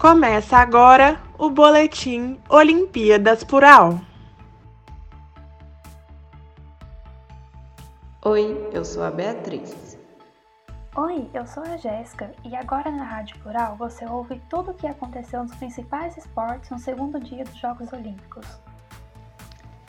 Começa agora o Boletim Olimpíadas Plural. Oi, eu sou a Beatriz. Oi, eu sou a Jéssica e agora na Rádio Plural você ouve tudo o que aconteceu nos principais esportes no segundo dia dos Jogos Olímpicos.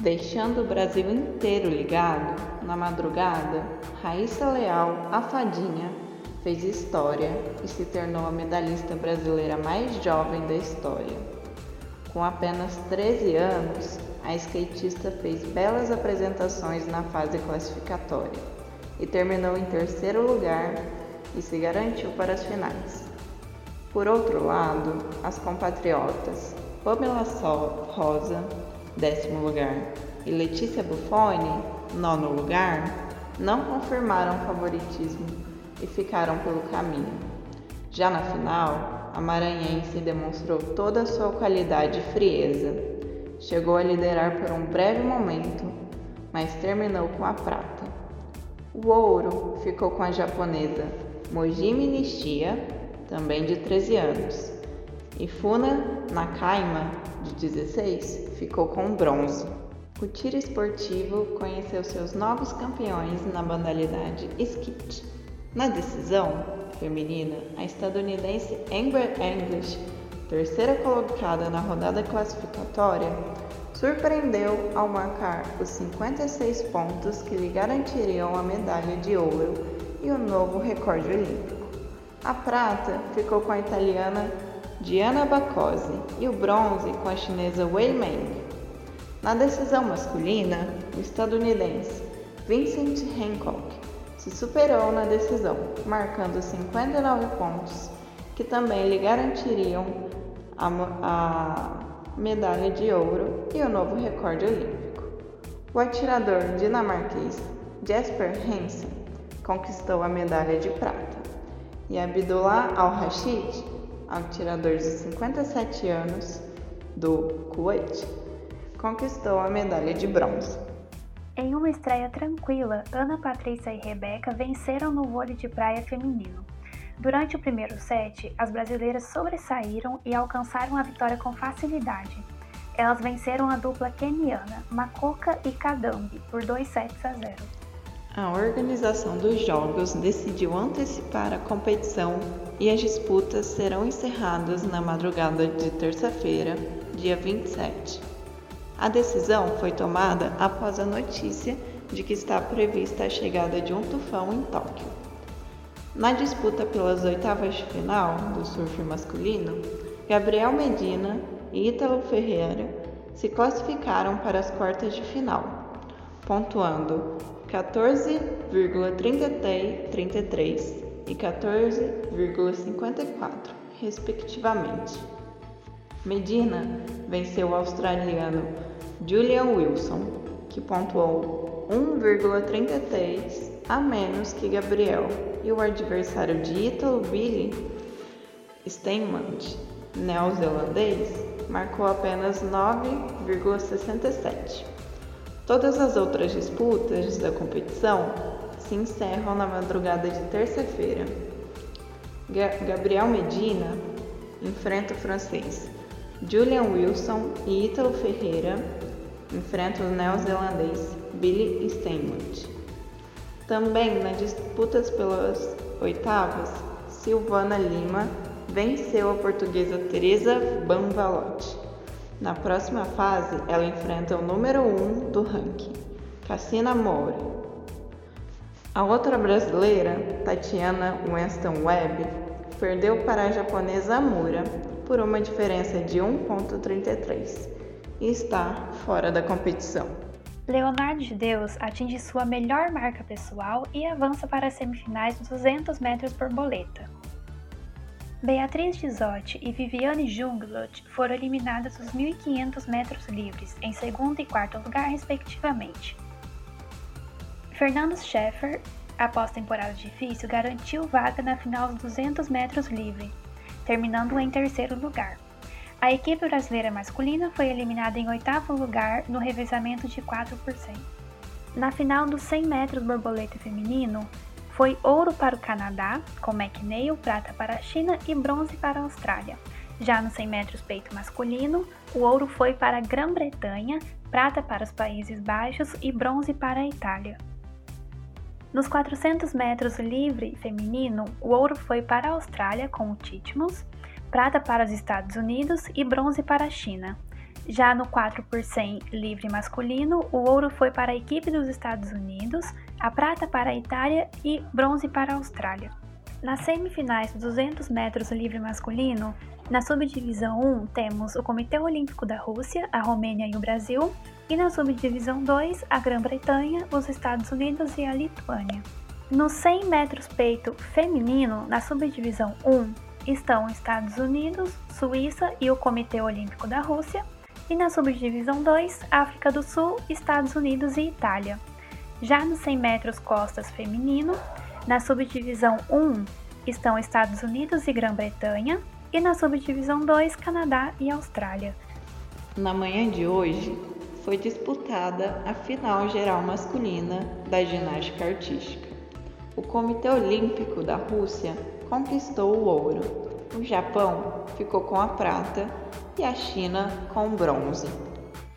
Deixando o Brasil inteiro ligado, na madrugada, Raíssa Leal, a fadinha, fez história e se tornou a medalhista brasileira mais jovem da história. Com apenas 13 anos, a skatista fez belas apresentações na fase classificatória e terminou em terceiro lugar e se garantiu para as finais. Por outro lado, as compatriotas Pamela Sol Rosa, décimo lugar, e Letícia Buffoni, nono lugar, não confirmaram favoritismo e ficaram pelo caminho. Já na final, a maranhense demonstrou toda a sua qualidade e frieza. Chegou a liderar por um breve momento, mas terminou com a prata. O ouro ficou com a japonesa Mojimi Nishia, também de 13 anos, e Funa Nakaima, de 16, ficou com o bronze. O tiro esportivo conheceu seus novos campeões na modalidade skate. Na decisão feminina, a estadunidense Amber English, terceira colocada na rodada classificatória, surpreendeu ao marcar os 56 pontos que lhe garantiriam a medalha de ouro e o novo recorde olímpico. A prata ficou com a italiana Diana Bacozzi e o bronze com a chinesa Wei Meng. Na decisão masculina, o estadunidense Vincent Hancock se superou na decisão, marcando 59 pontos, que também lhe garantiriam a, a medalha de ouro e o novo recorde olímpico. O atirador dinamarquês Jesper Hansen conquistou a medalha de prata e Abdullah Al-Rashid, atirador de 57 anos do Kuwait, conquistou a medalha de bronze. Em uma estreia tranquila, Ana Patrícia e Rebeca venceram no vôlei de praia feminino. Durante o primeiro set, as brasileiras sobressaíram e alcançaram a vitória com facilidade. Elas venceram a dupla keniana Makoka e Kadambi por 2 sets a 0. A organização dos Jogos decidiu antecipar a competição e as disputas serão encerradas na madrugada de terça-feira, dia 27. A decisão foi tomada após a notícia de que está prevista a chegada de um tufão em Tóquio. Na disputa pelas oitavas de final do surf masculino, Gabriel Medina e Ítalo Ferreira se classificaram para as quartas de final, pontuando 14,33 e 14,54, respectivamente. Medina venceu o australiano Julian Wilson, que pontuou 1,33 a menos que Gabriel, e o adversário de Ítalo Billy Steinmund, neozelandês, marcou apenas 9,67. Todas as outras disputas da competição se encerram na madrugada de terça-feira. Gabriel Medina enfrenta o francês Julian Wilson e Ítalo Ferreira enfrentam o neozelandês Billy Steinmund. Também nas disputas pelas oitavas, Silvana Lima venceu a portuguesa Teresa Banvalotti. Na próxima fase, ela enfrenta o número 1 um do ranking, Cassina Moura. A outra brasileira, Tatiana Weston Webb, perdeu para a japonesa Amura por uma diferença de 1,33 e está fora da competição. Leonardo de Deus atinge sua melhor marca pessoal e avança para as semifinais dos 200 metros borboleta. Beatriz Gisotti e Viviane Junglot foram eliminadas dos 1.500 metros livres, em segundo e quarto lugar, respectivamente. Fernando Scheffer, após temporada difícil, garantiu vaga na final dos 200 metros livre, terminando em terceiro lugar. A equipe brasileira masculina foi eliminada em oitavo lugar no revezamento de 4%. Na final dos 100 metros borboleta feminino, foi ouro para o Canadá, com McNeil, prata para a China e bronze para a Austrália. Já nos 100 metros peito masculino, o ouro foi para a Grã-Bretanha, prata para os Países Baixos e bronze para a Itália. Nos 400 metros livre feminino, o ouro foi para a Austrália com o Titmus, prata para os Estados Unidos e bronze para a China. Já no 4 por 100 livre masculino, o ouro foi para a equipe dos Estados Unidos, a prata para a Itália e bronze para a Austrália. Nas semifinais dos 200 metros livre masculino, na subdivisão 1 temos o Comitê Olímpico da Rússia, a Romênia e o Brasil, e na subdivisão 2 a Grã-Bretanha, os Estados Unidos e a Lituânia. No 100 metros peito feminino, na subdivisão 1, estão Estados Unidos, Suíça e o Comitê Olímpico da Rússia, e na subdivisão 2, África do Sul, Estados Unidos e Itália. Já no 100 metros costas feminino, na subdivisão 1 estão Estados Unidos e Grã-Bretanha, e na subdivisão 2, Canadá e Austrália. Na manhã de hoje, foi disputada a final geral masculina da ginástica artística. O Comitê Olímpico da Rússia conquistou o ouro, o Japão ficou com a prata e a China com o bronze.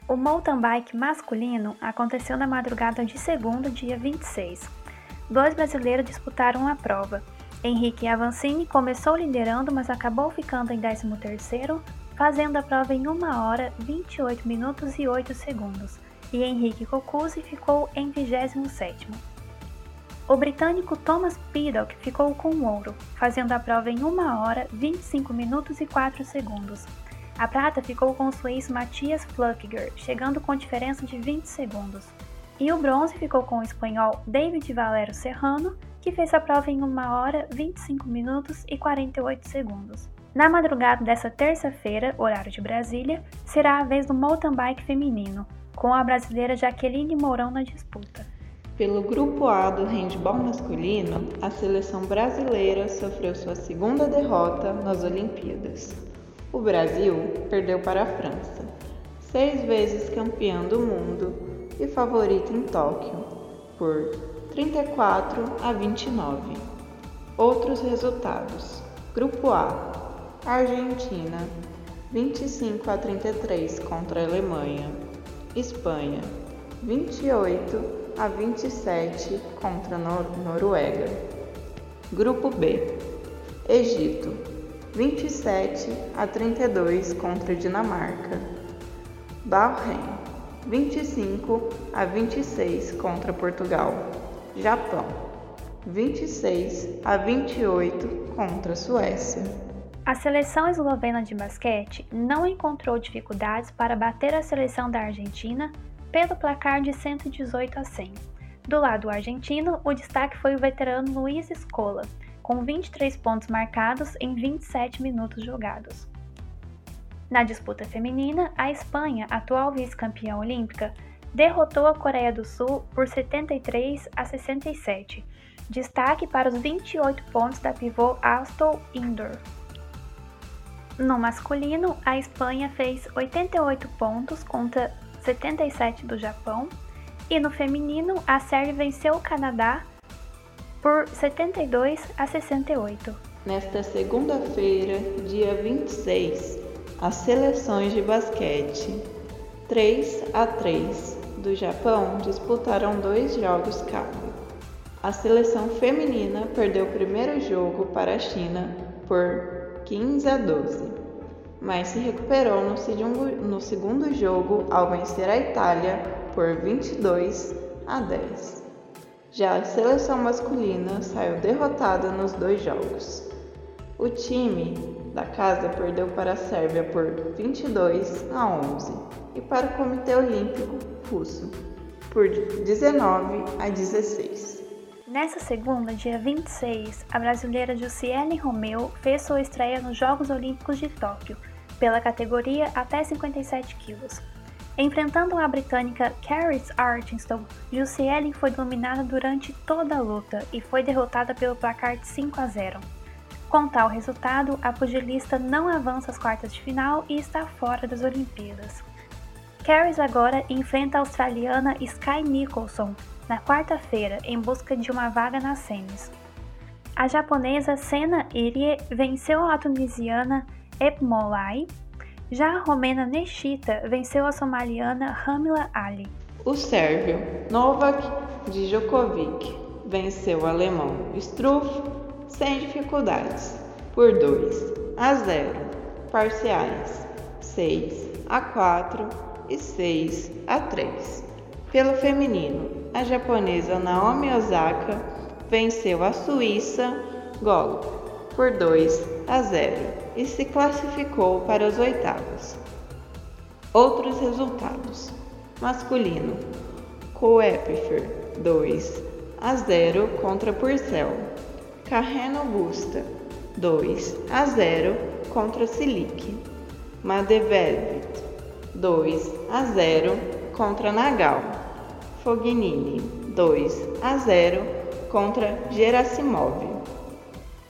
O mountain bike masculino aconteceu na madrugada de segundo, dia 26. Dois brasileiros disputaram a prova. Henrique Avancini começou liderando, mas acabou ficando em 13º, fazendo a prova em 1 hora 28 minutos e 8 segundos, e Henrique Cocuzzi ficou em 27º. O britânico Thomas Piddock ficou com o ouro, fazendo a prova em 1 hora 25 minutos e 4 segundos. A prata ficou com o suíço Matias Flückiger, chegando com diferença de 20 segundos. E o bronze ficou com o espanhol David Valero Serrano, que fez a prova em 1 hora 25 minutos e 48 segundos. Na madrugada dessa terça-feira, horário de Brasília, será a vez do mountain bike feminino, com a brasileira Jaqueline Mourão na disputa. Pelo grupo A do handball masculino, a seleção brasileira sofreu sua segunda derrota nas Olimpíadas. O Brasil perdeu para a França, seis vezes campeã do mundo e favorita em Tóquio, por 34 a 29. Outros resultados: Grupo A: Argentina 25 a 33 contra a Alemanha. Espanha 28 a 27 contra a Nor Noruega. Grupo B: Egito 27 a 32 contra a Dinamarca. Bahrein 25 a 26 contra Portugal. Japão, 26 a 28 contra a Suécia. A seleção eslovena de basquete não encontrou dificuldades para bater a seleção da Argentina pelo placar de 118 a 100. Do lado argentino, o destaque foi o veterano Luiz Escola, com 23 pontos marcados em 27 minutos jogados. Na disputa feminina, a Espanha, atual vice-campeã olímpica, derrotou a Coreia do Sul por 73 a 67. Destaque para os 28 pontos da pivô Astor Indoor. No masculino, a Espanha fez 88 pontos contra 77 do Japão, e no feminino, a Sérvia venceu o Canadá por 72 a 68. Nesta segunda-feira, dia 26, as seleções de basquete 3 a 3 do Japão disputaram dois jogos cada. A seleção feminina perdeu o primeiro jogo para a China por 15 a 12, mas se recuperou no segundo, no segundo jogo ao vencer a Itália por 22 a 10. Já a seleção masculina saiu derrotada nos dois jogos. O time da casa perdeu para a Sérvia por 22 a 11 e para o Comitê Olímpico Russo por 19 a 16. Nessa segunda, dia 26, a brasileira Jussiele Romeu fez sua estreia nos Jogos Olímpicos de Tóquio, pela categoria até 57 quilos. Enfrentando a britânica Caris Artington, Jussiele foi dominada durante toda a luta e foi derrotada pelo placar de 5 a 0. Com tal resultado, a pugilista não avança às quartas de final e está fora das Olimpíadas. Caris agora enfrenta a australiana Sky Nicholson na quarta-feira em busca de uma vaga nas semis. A japonesa Sena Irie venceu a tunisiana Epmolai. Já a romena Nechita venceu a somaliana Ramila Ali. O sérvio Novak Djokovic venceu o alemão Struff sem dificuldades por 2 a 0, parciais 6 a 4 e 6 a 3. Pelo feminino, a japonesa Naomi Osaka venceu a Suíça Golo por 2 a 0 e se classificou para os oitavos. Outros resultados: masculino, Coepfer 2 a 0 contra Purcell, Carreno Busta 2 a 0 contra Silic, Madeved 2 a 0 contra Nagal, Fognini 2 a 0 contra Gerasimov,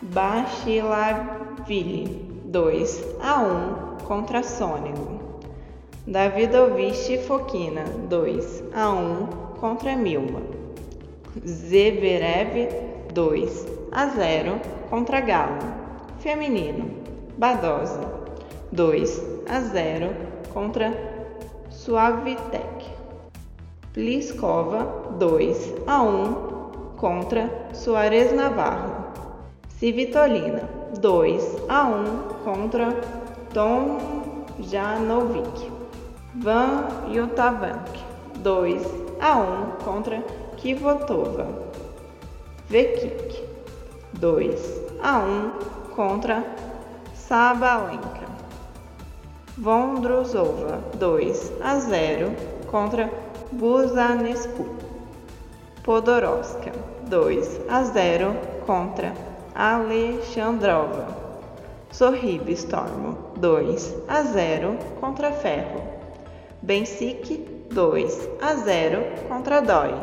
Bachilaville 2 a 1 contra Sônego, Davidovich Fokina 2 a 1 contra Milma, Zverev 2 a 0 contra Galo, Feminino, Badosa 2 a 0 contra Suavitek, Pliskova 2 a 1 contra Soares Navarro, Civitolina 2 a 1 contra Tom Janovic, Van Yutavank 2 a 1 contra Kivotova, Vekik 2 a 1 contra Sabalenka, Vondrusova 2 a 0 contra Buzanescu, Podoroska 2 a 0 contra Alexandrova, Sorrib Stormo 2 a 0 contra Ferro, Bensic 2 a 0 contra Dói.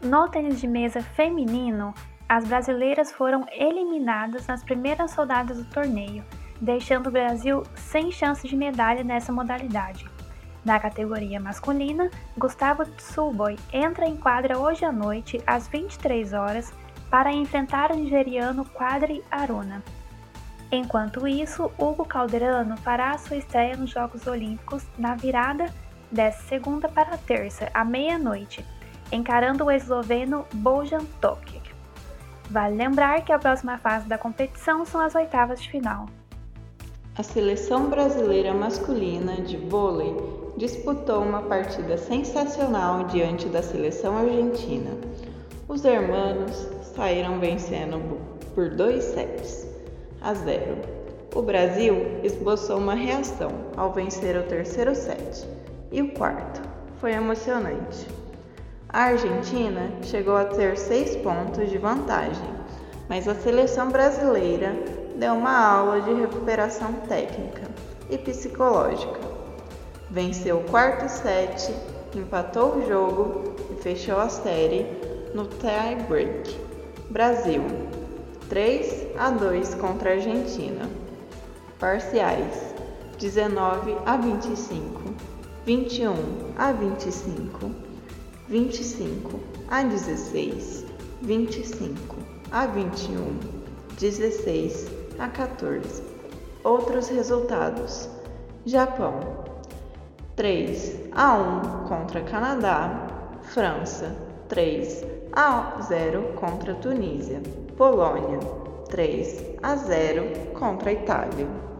No tênis de mesa feminino, as brasileiras foram eliminadas nas primeiras rodadas do torneio, deixando o Brasil sem chance de medalha nessa modalidade. Na categoria masculina, Gustavo Tsuboi entra em quadra hoje à noite, às 23 horas, para enfrentar o nigeriano Quadri Aruna. Enquanto isso, Hugo Calderano fará sua estreia nos Jogos Olímpicos na virada dessa segunda para terça, à meia-noite, encarando o esloveno Bojan Tokic. Vale lembrar que a próxima fase da competição são as oitavas de final. A seleção brasileira masculina de vôlei disputou uma partida sensacional diante da seleção argentina. Os hermanos saíram vencendo por 2 sets a 0. O Brasil esboçou uma reação ao vencer o terceiro set e o quarto. Foi emocionante. A Argentina chegou a ter seis pontos de vantagem, mas a seleção brasileira deu uma aula de recuperação técnica e psicológica. Venceu o quarto set, empatou o jogo e fechou a série no tie break. Brasil 3 a 2 contra a Argentina. Parciais 19 a 25, 21 a 25. 25 a 16, 25 a 21, 16 a 14. Outros resultados: Japão 3 a 1 contra Canadá, França 3 a 0 contra Tunísia, Polônia 3 a 0 contra Itália.